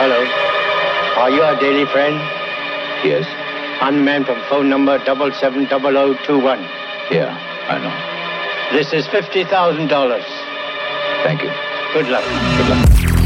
Hello. Are you our daily friend? Yes. I'm from phone number 770021. Yeah, I know. This is $50,000. Thank you. Good luck. Good luck.